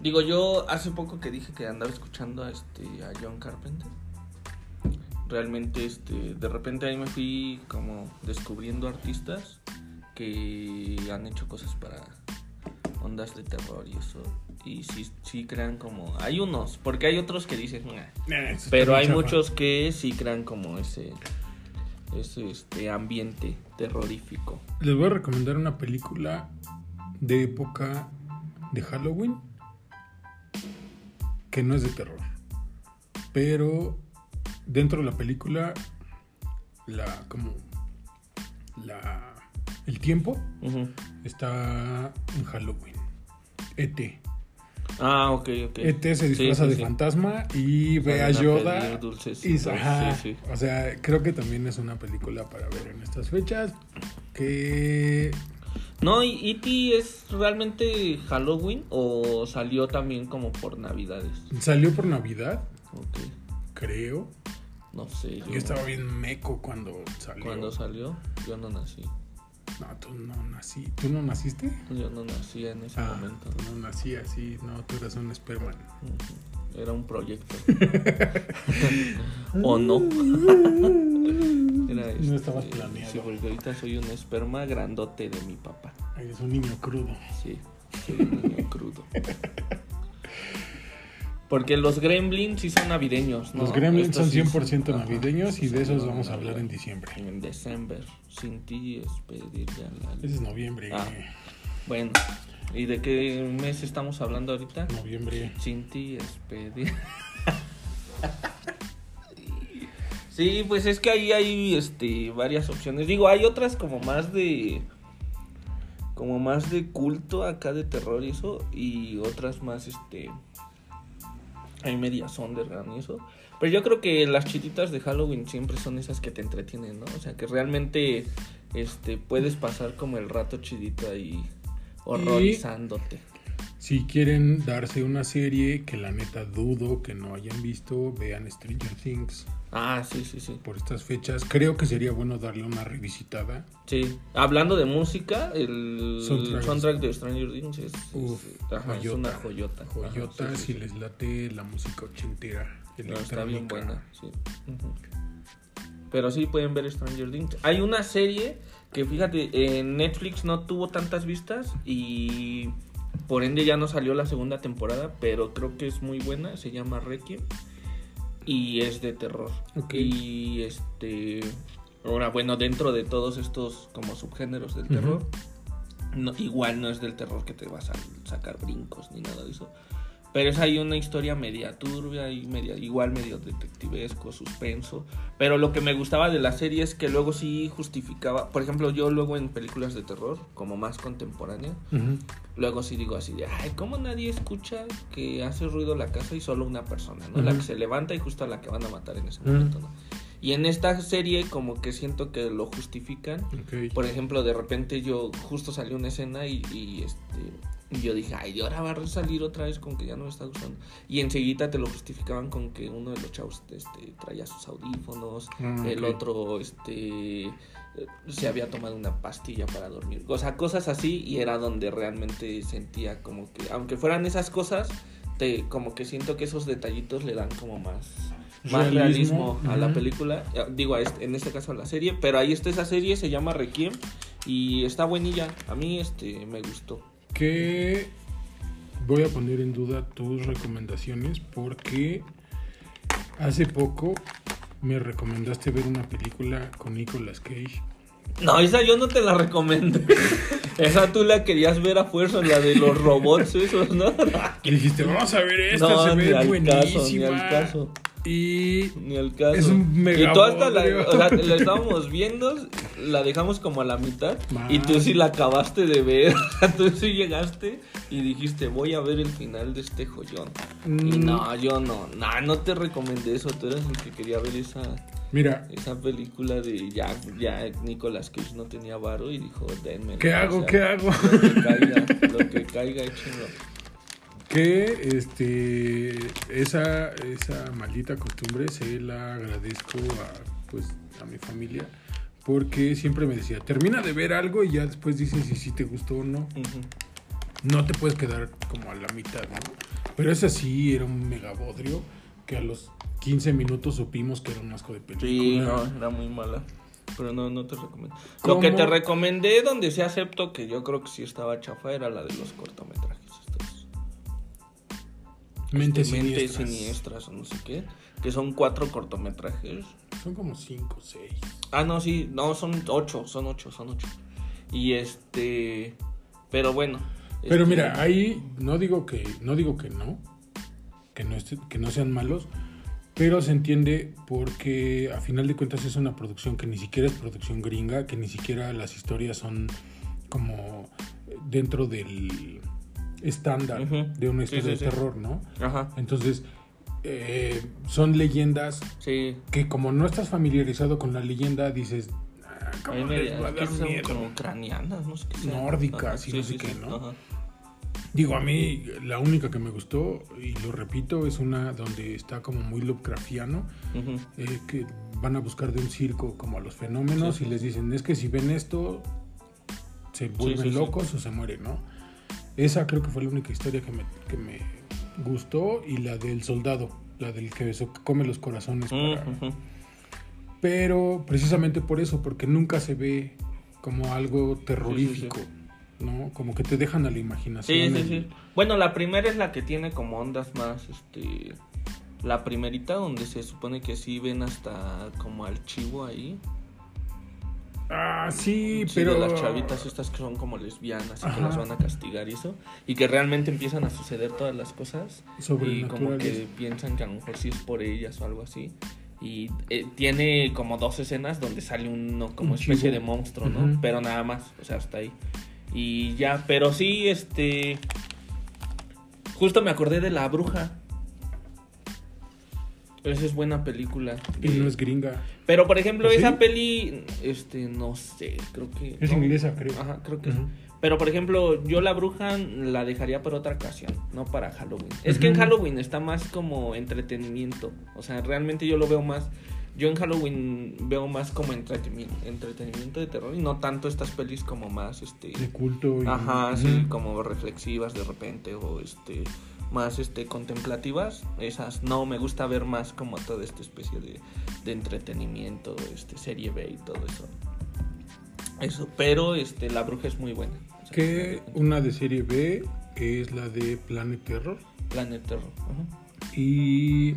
Digo, yo hace poco que dije que andaba escuchando a, este, a John Carpenter. Realmente, este, de repente ahí me fui como descubriendo artistas que han hecho cosas para ondas de terror y eso. Y sí, sí crean como... Hay unos, porque hay otros que dicen... "Nah". Eh, Pero hay chafa. muchos que sí crean como ese ese este ambiente terrorífico. Les voy a recomendar una película de época de Halloween que no es de terror. Pero dentro de la película, la como la el tiempo está en Halloween. ET. Ah, ok, ok. ET se disfraza sí, de sí. fantasma y ve a Yoda. dulces, y- ajá. O sea, creo que también es una película para ver en estas fechas. Que No, ¿y E.T. es realmente Halloween o salió también como por Navidades? salió por Navidad, Ok, creo. no sé. Yo, Yo estaba bien meco cuando salió. Cuando salió, yo no nací. No, tú no nací. ¿Tú no naciste? Yo no nací en ese Ah, momento. tú no nací así. No, tú eras un esperma. Era un proyecto. ¿O no? Era No estabas planeado. Sí, porque ahorita soy un esperma grandote de mi papá. Eres un niño crudo. Sí, soy un niño crudo. Porque los gremlins sí son navideños, ¿no? Los gremlins Estos son sí 100% ajá, navideños y de esos vamos a hablar en diciembre. En diciembre. Sin ti es pedirle a la Ese es noviembre. Ah. Bueno, ¿y de qué mes estamos hablando ahorita? Noviembre. Sin ti es pedir. Sí, pues es que ahí hay este varias opciones. Digo, hay otras como más de como más de culto acá de terror y eso y otras más este hay medias underground y eso. Pero yo creo que las chititas de Halloween siempre son esas que te entretienen, ¿no? O sea, que realmente este puedes pasar como el rato chidito ahí horrorizándote. Si quieren darse una serie que la neta dudo que no hayan visto, vean Stranger Things. Ah, sí, sí, sí. Por estas fechas, creo que sería bueno darle una revisitada. Sí, hablando de música, el Soundtrack. soundtrack, de Stranger Things es, Uf, es- ajá, es joyota. una joyota. Ajá, Joyota, sí, si sí. les late la música ochentera. No, está bien buena, sí. Pero sí pueden ver Stranger Things. Hay una serie que fíjate, en Netflix no tuvo tantas vistas y por ende ya no salió la segunda temporada, pero creo que es muy buena, se llama Requiem y es de terror. Y este ahora bueno, dentro de todos estos como subgéneros del terror, no, igual no es del terror que te vas a sacar brincos ni nada de eso. Pero es ahí una historia media turbia y media, igual medio detectivesco, suspenso. Pero lo que me gustaba de la serie es que luego sí justificaba. Por ejemplo, yo luego en películas de terror, como más contemporánea, luego sí digo así de, ay, ¿cómo nadie escucha que hace ruido la casa y solo una persona, ¿no? La que se levanta y justo a la que van a matar en ese momento, ¿no? Y en esta serie como que siento que lo justifican. Por ejemplo, de repente yo justo salió una escena y, y, este y yo dije, ay, y ahora va a salir otra vez con que ya no me está gustando. Y enseguida te lo justificaban con que uno de los chavos este, traía sus audífonos, Ah, el otro este eh, se había tomado una pastilla para dormir. O sea, cosas así y era donde realmente sentía como que, aunque fueran esas cosas, te, como que siento que esos detallitos le dan como más, más Realismo, realismo, a la película. Eh, Digo, a este- en este caso a la serie, pero ahí está esa serie, se llama Requiem y está buenilla. A mí este me gustó. Que voy a poner en duda tus recomendaciones porque hace poco me recomendaste ver una película con Nicolas Cage. No, esa yo no te la recomendé. esa tú la querías ver a fuerza, la de los robots esos, ¿no? Y dijiste, vamos a ver esta, no, se ni ve al buenísima. caso, ni al caso. Y Ni al caso. Es un Y tú hasta la, megabodrio. o sea, la estábamos viendo, la dejamos como a la mitad. Man. Y tú sí la acabaste de ver. Tú sí llegaste y dijiste, voy a ver el final de este joyón. Y Mm. no, yo no. No, no te recomendé eso. Tú eras el que quería ver esa, mira, esa película de ya, ya Nicolas Cage no tenía varo y dijo, denme. ¿qué hago? ¿Qué hago? Lo que caiga, lo que caiga, échenlo. que este esa esa maldita costumbre se la agradezco a pues a mi familia porque siempre me decía termina de ver algo y ya después dices si sí te gustó o no no te puedes quedar como a la mitad ¿no? pero esa sí era un megabodrio que a los 15 minutos supimos que era un asco de película Sí, no, era muy mala. Pero no, no te recomiendo. ¿Cómo? Lo que te recomendé, donde sí acepto que yo creo que sí estaba chafa, era la de los cortometrajes. estos. Mentes este, Mentes Siniestras. Siniestras o no sé qué, que son cuatro cortometrajes. Son como cinco, seis. Ah, no, sí, no, son ocho, son ocho, son ocho. Y este, pero bueno. Pero este, mira, ahí no digo que no digo que no, que no esté- que no sean malos, pero se entiende porque a final de cuentas es una producción que ni siquiera es producción gringa, que ni siquiera las historias son como dentro del estándar de una Sí, historia sí, de sí. terror, ¿no? Ajá, Entonces eh, son leyendas sí. que como no estás familiarizado con la leyenda dices, "Ah, ¿cómo me les va a que dar son miedo?". como ucranianas, no sé qué sean. Nórdicas y no sé qué, ¿no? Ajá. Digo, a mí la única que me gustó, y lo repito, es una donde está como muy Lovecraftiano, eh, que van a buscar de un circo como a los fenómenos y les dicen, es que si ven esto, se vuelven locos o se mueren, ¿no? Esa creo que fue la única historia que me, que me gustó y la del soldado, la del que come los corazones. para-. Pero precisamente por eso, porque nunca se ve como algo terrorífico, ¿no? Como que te dejan a la imaginación. Sí, sí, sí. Bueno, la primera es la que tiene como ondas más, este... La primerita donde se supone que sí ven hasta como al chivo ahí. Ah, sí, Sí, pero... de las chavitas estas que son como lesbianas y que las van a castigar y eso. Y que realmente empiezan a suceder todas las cosas. Y como que piensan que a lo mejor sí es por ellas o algo así. Y eh, tiene como dos escenas donde sale uno como Un especie chivo. de monstruo, ¿no? Pero nada más, o sea, hasta ahí. Y ya, pero sí, este... Justo me acordé de La Bruja. Esa es buena película. Y no es gringa. Pero por ejemplo, ¿Sí? esa peli, este, no sé, creo que... Es no. inglesa, creo. Ajá, creo que sí. Pero por ejemplo, yo la bruja la dejaría para otra ocasión, no para Halloween. Es que en. Halloween está más como entretenimiento. O sea, realmente yo lo veo más. Yo en Halloween veo más como entretenimiento, entretenimiento de terror y no tanto estas pelis como más este. De culto. Y... Ajá, sí, como reflexivas de repente o este más este contemplativas, esas no me gusta ver más como toda esta especie de, de entretenimiento, este serie B y todo eso. Eso, pero este la bruja es muy buena. O sea, Que una de serie B es la de Planet Terror. Planet Terror. ajá. Y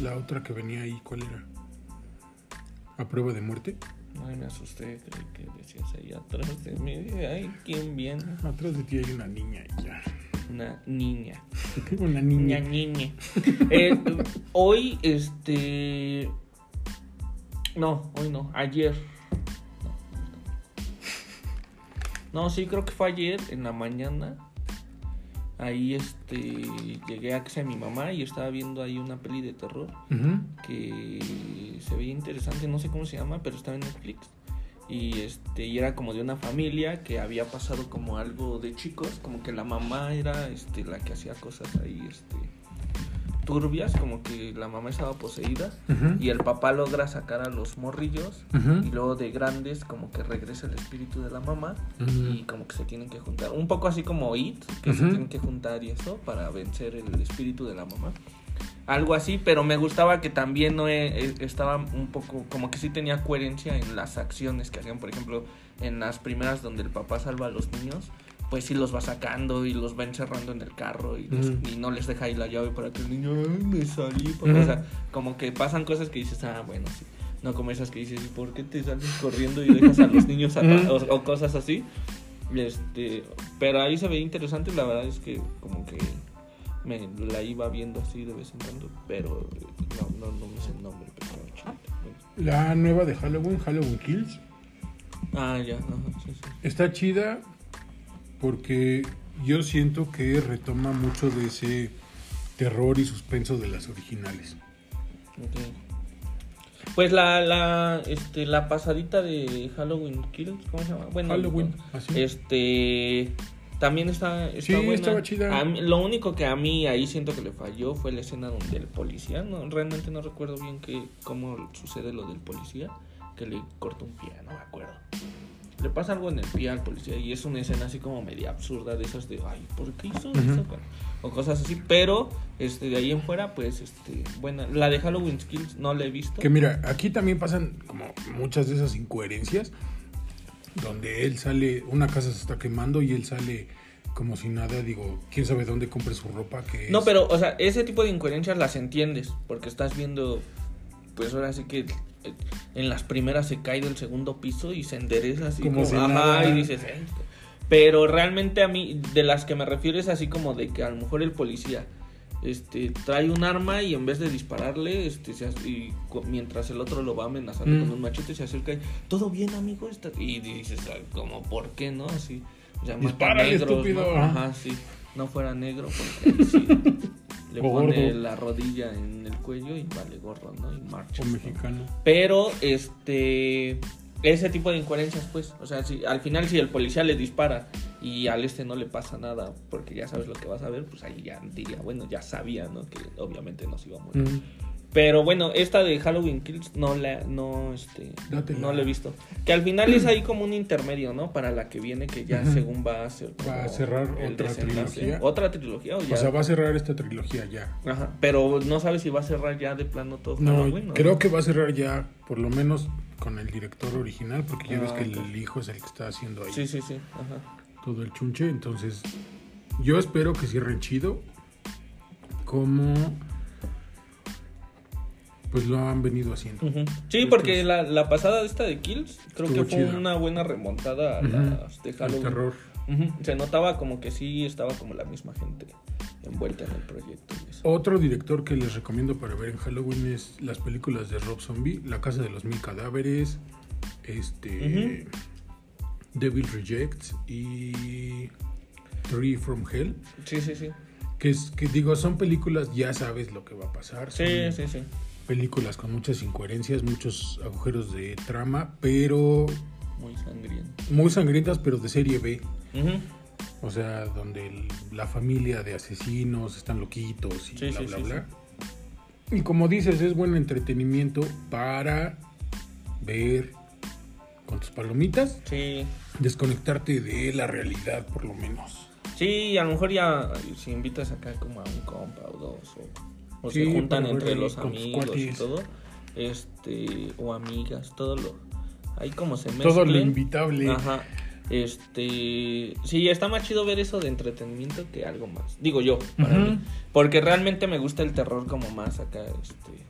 la otra que venía ahí, ¿cuál era? A prueba de muerte. Ay, me asusté, creí que decías ahí atrás de mí. Ay, quién viene. Atrás de ti hay una niña y ya. Una niña. Una Niña, niña. niña. Eh, hoy, este. No, hoy no, ayer. No, no, sí, creo que fue ayer en la mañana. Ahí, este. Llegué a casa de mi mamá y estaba viendo ahí una peli de terror que se veía interesante, no sé cómo se llama, pero estaba en Netflix. Y este, y era como de una familia que había pasado como algo de chicos, como que la mamá era este la que hacía cosas ahí este turbias, como que la mamá estaba poseída y el papá logra sacar a los morrillos y luego de grandes como que regresa el espíritu de la mamá y como que se tienen que juntar, un poco así como It, que se tienen que juntar y eso para vencer el espíritu de la mamá. Algo así, pero me gustaba que también no e- e- estaba un poco, como que sí tenía coherencia en las acciones que hacían, por ejemplo, en las primeras donde el papá salva a los niños, pues sí los va sacando y los va encerrando en el carro y, los- y no les deja ahí la llave para que el niño, "Ay, me salí, papá". Ujú. o sea, como que pasan cosas que dices, ah, bueno, sí. No como esas que dices, ¿y por qué te sales corriendo y dejas a los niños o, o cosas así. Este, pero ahí se veía interesante la verdad es que como que me la iba viendo así de vez en cuando, pero eh, no, no, no me sé el nombre. Pero estaba chida. La nueva de Halloween, Halloween Kills, Ah, ya, ajá, sí, sí. está chida porque yo siento que retoma mucho de ese terror y suspenso de las originales. Pues la, la, este, la pasadita de Halloween Kills, ¿cómo se llama? Bueno, Halloween, así. Este también está, está Sí, buena. estaba chida. A mí- lo único que a mí ahí siento que le falló fue la escena donde el policía, no, realmente no recuerdo bien que, cómo sucede lo del policía, que le corta un pie, no me acuerdo. Le pasa algo en el pie al policía y es una escena así como media absurda de esas de, ay, ¿por qué hizo Ujú. eso? O cosas así, pero este, de ahí en fuera, pues, este, buena. La de Halloween Skills no la he visto. Que mira, aquí también pasan como muchas de esas incoherencias, donde él sale, una casa se está quemando y él sale como si nada, digo, quién sabe dónde compre su ropa. Que No, es- pero, o sea, ese tipo de incoherencias las entiendes, porque estás viendo, pues ahora sí que eh, en las primeras se cae del segundo piso y se endereza así Como como, si nada. y dices, "Eh". pero realmente a mí, de las que me refiero es así como de que a lo mejor el policía, este, trae un arma y en vez de dispararle, este, se y mientras el otro lo va amenazando Mm. con un machete, se acerca y, todo bien amigo, Está-" y dices, "Ah, como, ¿por qué no? Así, o sea, mata negros, estúpido, ¿no? ajá. Sí, no fuera negro, porque sí, le pone gordo. la rodilla en el cuello y vale gorro, ¿no? Y marcha. O mexicano. Pero, este, ese tipo de incoherencias, pues, o sea, si, al final si el policía le dispara y al este no le pasa nada porque ya sabes lo que vas a ver, pues ahí ya diría, bueno, ya sabía, ¿no? Que obviamente no se iba a morir. Mm. Pero bueno, esta de Halloween Kills no la, no, este, Dátela. no la he visto. Que al final es ahí como un intermedio, ¿no? Para la que viene, que ya según va a ser Va a cerrar otra desenlace. trilogía. Otra trilogía o ya. O sea, va a cerrar esta trilogía ya. Ajá, pero no sabes si va a cerrar ya de plano todo No, Halloween, ¿no? creo que va a cerrar ya, por lo menos con el director original, porque ya Ah, ves que ok. el hijo es el que está haciendo ahí Sí, sí, sí. Ajá. todo el chunche. Entonces, yo espero que cierren chido, como pues lo han venido haciendo. Sí, porque la, la pasada de esta de Kills creo que fue una buena remontada a Ujú. las de El Halloween. Se notaba como que sí estaba como la misma gente envuelta en el proyecto. Otro director que les recomiendo para ver en Halloween es las películas de Rob Zombie, La Casa de los Mil Cadáveres, este Devil Rejects y Three from Hell. Sí, sí, sí. Que, es, que digo, son películas, ya sabes lo que va a pasar. Sí, sí, sí. películas con muchas incoherencias, muchos agujeros de trama, pero Muy sangriento. muy sangrientas, pero de serie B. Ujú. O sea, donde el- la familia de asesinos están loquitos y Sí, bla, sí, bla, sí, bla. Y como dices, es buen entretenimiento para ver con tus palomitas, Sí. desconectarte de la realidad, por lo menos. Sí, a lo mejor ya si invitas acá como a un compa o dos o, o se juntan entre los amigos y todo, este o amigas, todo lo ahí como se mezclen. Todo lo invitable. Ajá. Este, sí, está más chido ver eso de entretenimiento que algo más. Digo yo, para Ujú. mí, porque realmente me gusta el terror como más acá este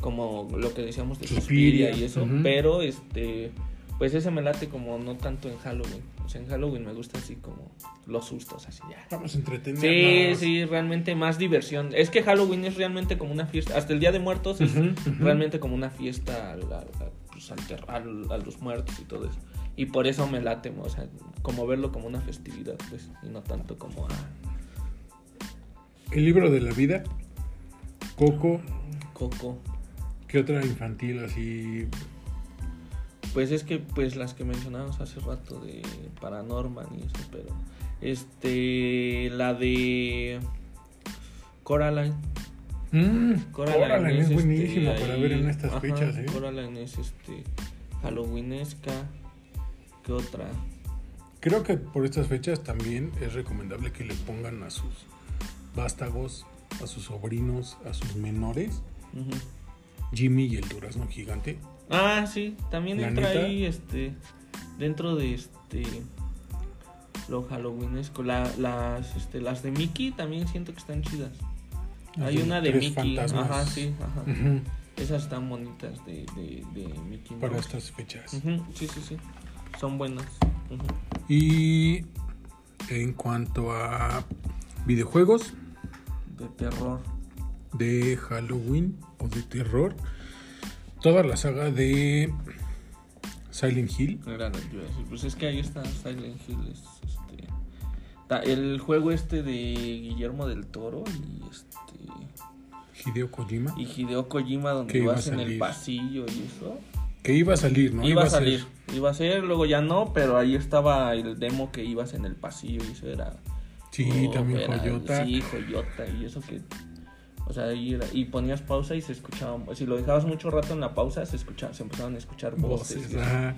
como lo que decíamos de Suspiria, Suspiria y eso, pero este pues ese me late como no tanto en Halloween. O sea, en Halloween me gusta así como los sustos así ya. Vamos a entretenernos. Sí, sí, realmente más diversión. Es que Halloween es realmente como una fiesta. Hasta el Día de Muertos es realmente como una fiesta al- al- al- pues, al ter- al- a los muertos y todo eso. Y por eso me late, o sea, como verlo como una festividad, pues, y no tanto como ah, El libro de la vida, Coco, Coco. ¿qué otra infantil así? Pues es que, pues, las que mencionábamos hace rato de Paranorman y eso, pero, este, la de Coraline. Mm, Coraline, Coraline es este, buenísima para ahí- ver en estas ajá, fechas, ¿eh? Coraline es este Halloweenesca. ¿Qué otra? Creo que por estas fechas también es recomendable que le pongan a sus vástagos, a sus sobrinos, a sus menores. Jimmy y el durazno gigante. Ah, sí, también ¿La entra neta? ahí este dentro de este lo halloweenesco. La, las este las de Mickey también siento que están chidas. Hay una de Mickey, fantasmas. ajá, sí, ajá. Esas están bonitas de, de, de Mickey Para Mouse. estas fechas. Sí, sí, sí. Son buenas. Ujú. Y en cuanto a videojuegos De terror. de Halloween o de terror, toda la saga de Silent Hill. Era. Pues es que ahí está Silent Hill. es, este, ta- el juego este de Guillermo del Toro y este Hideo Kojima, y Hideo Kojima donde vas a en el pasillo y eso. que iba a salir, ¿no? iba, a salir, iba a ser, luego ya no, pero ahí estaba el demo que ibas en el pasillo y eso era. Sí, oh, también era- Joyota. Sí, Joyota y eso que. O sea, ahí era, y ponías pausa y se escuchaba. Si lo dejabas mucho rato en la pausa, se escuchaba, se empezaban a escuchar voces. Voces, y.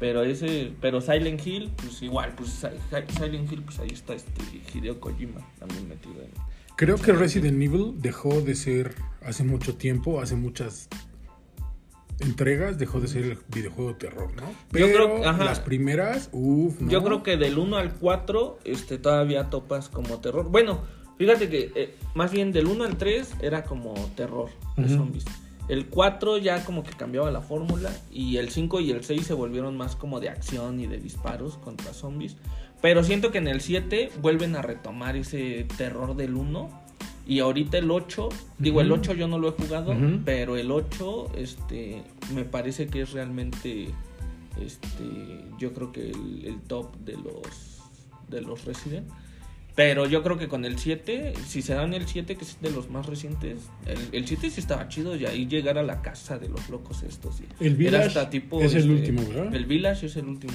Pero ese, pero Silent Hill, pues igual, pues Si- Silent Hill, pues ahí está este Hideo Kojima también metido en. Creo que Resident Evil dejó de ser hace mucho tiempo, hace muchas entregas dejó de ser el videojuego de terror, ¿no? Yo Pero creo- ajá. las primeras, uff, ¿no? Yo creo que del 1 al 4 este, todavía topas como terror. Bueno, fíjate que eh, más bien del 1 al 3 era como terror de zombies. El 4 ya como que cambiaba la fórmula y el 5 y el 6 se volvieron más como de acción y de disparos contra zombies. Pero siento que en el 7 vuelven a retomar ese terror del 1. Y ahorita el 8, digo el Ujú. 8 yo no lo he jugado, pero el 8 este, me parece que es realmente este yo creo que el, el top de los de los Resident pero yo creo que con el 7 si se dan el 7 que es de los más recientes el, el 7 sí estaba chido y ahí llegar a la casa de los locos estos y El Village hasta tipo es el este, último, ¿verdad? el Village es el último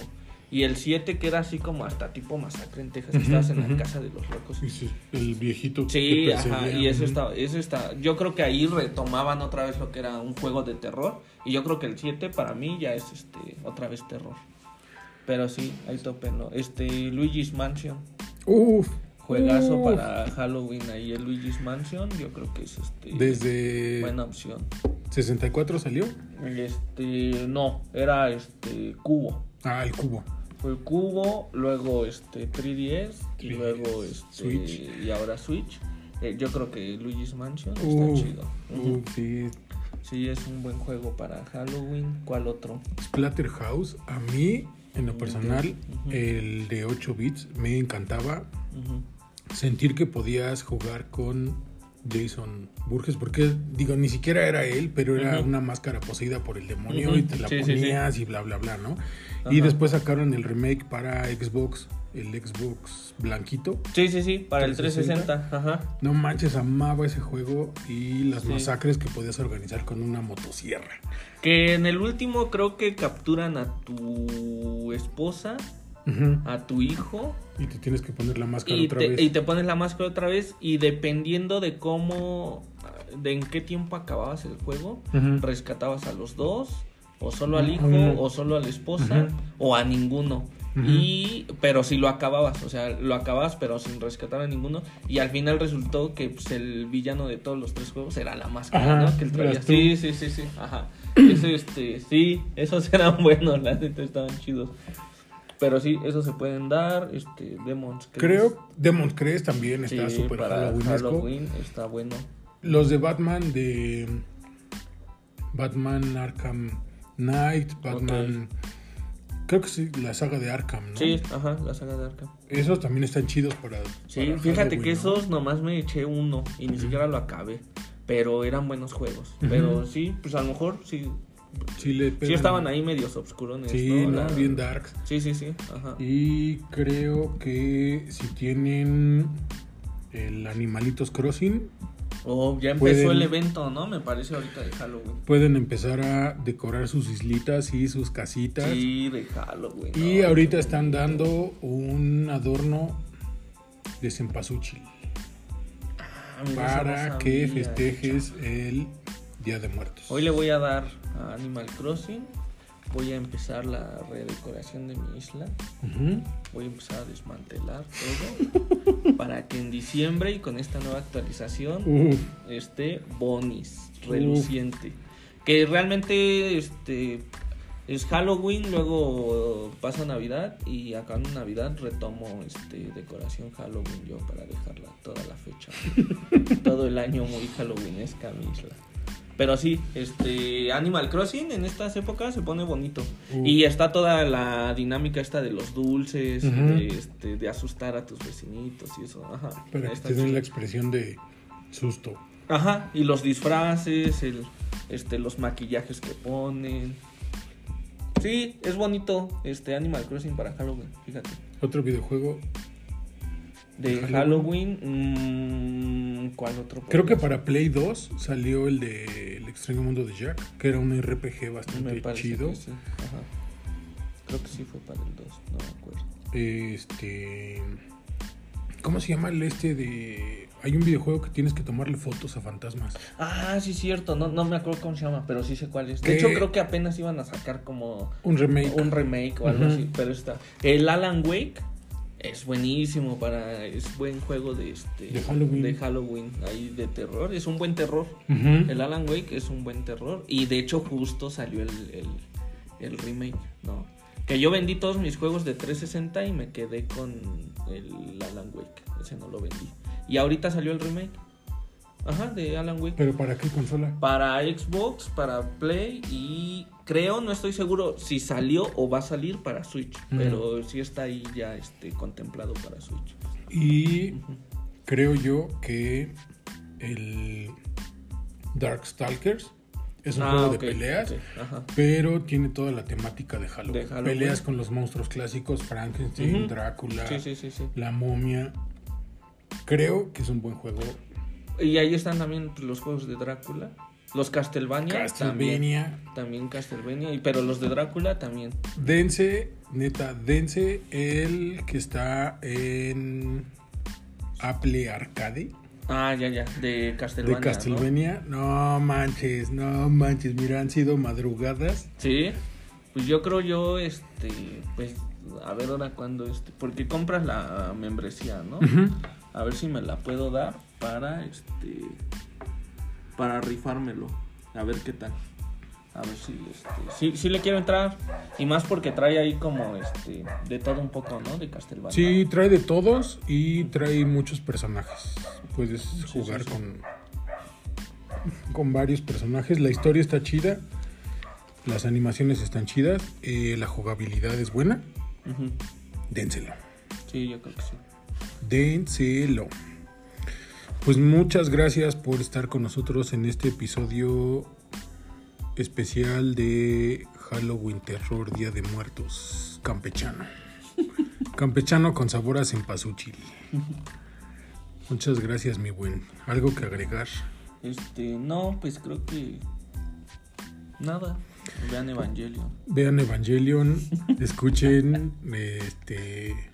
y el 7 que era así como hasta tipo masacre en Texas que Ujú, estabas en la casa de los locos sí, El viejito. Sí, que ajá, y eso está, eso está, yo creo que ahí retomaban otra vez lo que era un juego de terror, y yo creo que el 7 para mí ya es este, otra vez terror. Pero sí, ahí topenlo. Este, Luigi's Mansion, Uf. juegazo uf. para Halloween ahí, el Luigi's Mansion, yo creo que es este, Desde buena opción. 64 salió. Este, no, era este, Cubo. Ah, el cubo. Fue el Cubo, luego este 3DS, y 3DS, luego este, Switch. y ahora Switch. Eh, yo creo que Luigi's Mansion está Uf, chido. Uf, sí. Sí, es un buen juego para Halloween. ¿Cuál otro? Splatterhouse, a mí, en lo personal, el de 8 bits me encantaba sentir que podías jugar con Jason Burgess, porque digo, ni siquiera era él, pero era una máscara poseída por el demonio y te la Sí, sí, sí. ponías y bla, bla, bla, ¿no? Y después sacaron el remake para Xbox, el Xbox blanquito. Sí, sí, sí, para el 360. 360. Ajá. No manches, amaba ese juego y las Sí. masacres que podías organizar con una motosierra. Que en el último creo que capturan a tu esposa, a tu hijo, Y te tienes que poner la máscara otra te, vez. y te pones la máscara otra vez. Y dependiendo de cómo, de en qué tiempo acababas el juego, rescatabas a los dos, o solo al hijo, o solo a la esposa, o a ninguno. Y, pero si lo acababas, o sea, lo acababas pero sin rescatar a ninguno. Y al final resultó que pues, el villano de todos los tres juegos era la máscara, Ajá, ¿no? Que él traía. Sí, sí, sí, sí, ajá. Eso, este, sí, esos eran buenos, la neta estaban chidos. Pero sí, esos se pueden dar, este, Demons. Crest. Creo Demon Crest también Sí, está súper para halloweenesco. Halloween está bueno. Los de Batman de Batman Arkham Knight, Batman Creo que sí, la saga de Arkham, ¿no? Sí, ajá, la saga de Arkham. Esos también están chidos para Sí, para fíjate Halloween, que ¿no? esos nomás me eché uno y ni siquiera lo acabé. Pero eran buenos juegos. Pero sí, pues a lo mejor sí. sí, le Sí estaban ahí medios obscurones. Sí, ¿no? ¿no? La- bien darks. Sí, sí, sí. Ajá. Y creo que si tienen el Animalitos Crossing, Oh, ya empezó Pueden- el evento, ¿no? Me parece ahorita de Halloween. pueden empezar a decorar sus islitas y sus casitas. Sí, de Halloween. Y no, ahorita están dando un adorno de cempasúchil Ah, para que festejes el Día de Muertos. Hoy le voy a dar a Animal Crossing. Voy a empezar la redecoración de mi isla. Voy a empezar a desmantelar todo para que en diciembre y con esta nueva actualización esté bonis, reluciente. Que realmente este es Halloween, luego pasa Navidad y acá en Navidad retomo este decoración Halloween yo para dejarla toda la fecha. todo el año muy Halloweenesca mi isla. Pero sí, este Animal Crossing en estas épocas se pone bonito. Uh. Y está toda la dinámica esta de los dulces, de, este, de asustar a tus vecinitos y eso. Ajá. para que chido. la expresión de susto. Ajá, y los disfraces, el, este, los maquillajes que ponen. Sí, es bonito este Animal Crossing para Halloween, fíjate. Otro videojuego, De ¿De Halloween, mm, ¿cuál otro? creo que para Play 2 salió el de El extraño mundo de Jack, que era un RPG bastante Me chido. que sí, ajá. Creo que sí fue para el 2, no me acuerdo. Este. ¿Cómo se llama el este de.? Hay un videojuego que tienes que tomarle fotos a fantasmas. Ah, sí, cierto, no, no me acuerdo cómo se llama, pero sí sé cuál es. De ¿Qué? hecho, creo que apenas iban a sacar como Un remake. un remake o algo así, pero está. El Alan Wake, Es buenísimo para. Es buen juego de este. De Halloween. de Halloween, ahí de terror. Es un buen terror. El Alan Wake es un buen terror. Y de hecho, justo salió el, el, el remake, ¿no? Que yo vendí todos mis juegos de 360 y me quedé con el Alan Wake. Ese no lo vendí. Y ahorita salió el remake. Ajá, de Alan Wake. ¿Pero para qué consola? Para Xbox, para Play y creo, no estoy seguro si salió o va a salir para Switch. Mm. Pero sí está ahí ya este, contemplado para Switch. Y creo yo que el Darkstalkers es un Ah, juego de peleas, pero tiene toda la temática de Halloween. De Halloween. Peleas con los monstruos clásicos, Frankenstein. Drácula, Sí, sí, sí, sí. la momia. Creo que es un buen juego. Y ahí están también los juegos de Drácula. Los Castlevania. También, Castlevania. también Castlevania. y- Pero los de Drácula también. Dense, neta, dense el que está en Apple Arcade Ah, ya, ya. De Castlevania. de Castlevania. ¿no? manches, no manches. Mira, han sido madrugadas. Sí. Pues yo creo yo, este, pues, a ver ahora cuándo, este, porque compras la membresía, ¿no? A ver si me la puedo dar para, este, para rifármelo. A ver qué tal. A ver si, este, sí, sí le quiero entrar. Y más porque trae ahí como, este, de todo un poco, ¿no? De Castlevania. Sí, trae de todos y trae muchos personajes. Puedes jugar sí, sí. con con varios personajes. La historia está chida. Las animaciones están chidas. eh, la jugabilidad es buena. Ujú. Dénselo. Sí, yo creo que sí. Dénselo. Pues muchas gracias por estar con nosotros en este episodio especial de Halloween Terror Día de Muertos campechano. Campechano con sabor a cempasúchil. Muchas gracias, mi buen. ¿Algo que agregar? Este, no, pues creo que nada. Vean Evangelion. Vean Evangelion, escuchen este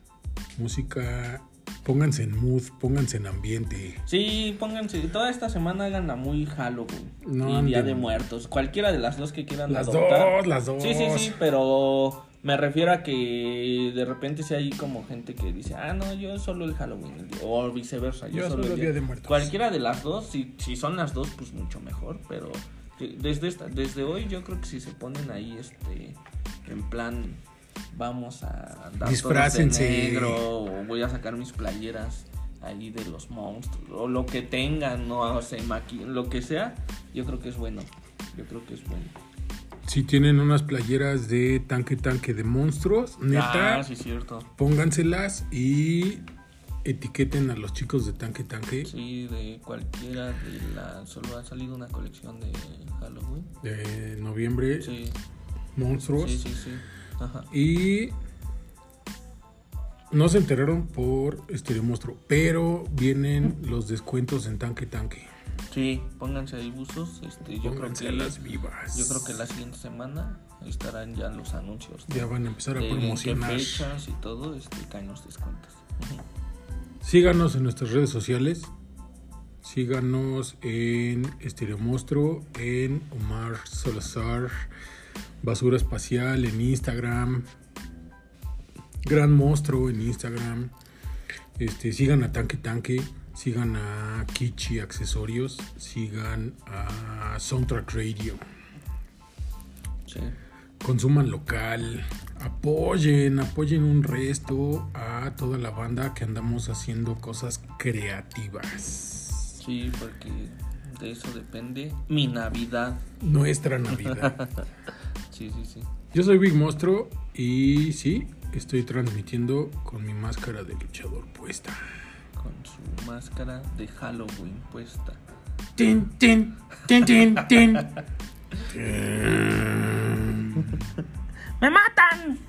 música, pónganse en mood, pónganse en ambiente. Sí, pónganse, toda esta semana háganla muy Halloween No y Día de Muertos. Cualquiera de las dos que quieran Las adoptar. dos, las dos. Sí, sí, sí, pero me refiero a que de repente si hay como gente que dice, ah, no, yo solo el Halloween, o viceversa. Yo, Yo solo el Día de Muertos. Cualquiera de las dos, si, si son las dos, pues mucho mejor, pero desde, esta, desde hoy yo creo que si se ponen ahí, este, en plan, vamos a andar todos Disfrácense. de negro, o voy a sacar mis playeras ahí de los monstruos, o lo que tengan, no o sea, maqui- lo que sea, yo creo que es bueno, yo creo que es bueno. Si tienen unas playeras de tanque tanque de monstruos, neta, Ah, sí, cierto. pónganselas y etiqueten a los chicos de tanque tanque Sí, de cualquiera de la... Solo ha salido una colección de Halloween. de noviembre, Sí, monstruos. sí, sí, sí. Ajá. Y no se enteraron por Estéreo Monstruo, pero vienen los descuentos en tanque tanque. Sí, pónganse ahí buzos. Este, yo creo que a las vivas. yo creo que la siguiente semana estarán ya los anuncios. Ya van a empezar a de en promocionar. fechas y todo, este, caen los descuentos. Síganos en nuestras redes sociales. Síganos en Estéreo Monstruo, en Omar Salazar, Basura Espacial en Instagram, Gran Monstruo en Instagram. Este, sigan a Tanque Tanque, sigan a Kichi Accesorios, sigan a Soundtrack Radio. Sí. Consuman local, apoyen, apoyen un resto a toda la banda que andamos haciendo cosas creativas. sí, porque de eso depende mi Navidad. Nuestra Navidad. Sí, sí, sí. Yo soy Big Monstruo y sí, estoy transmitiendo con mi máscara de luchador puesta. Con su máscara de Halloween puesta. Tin, tin, tin, tin, tin. ¡Me matan!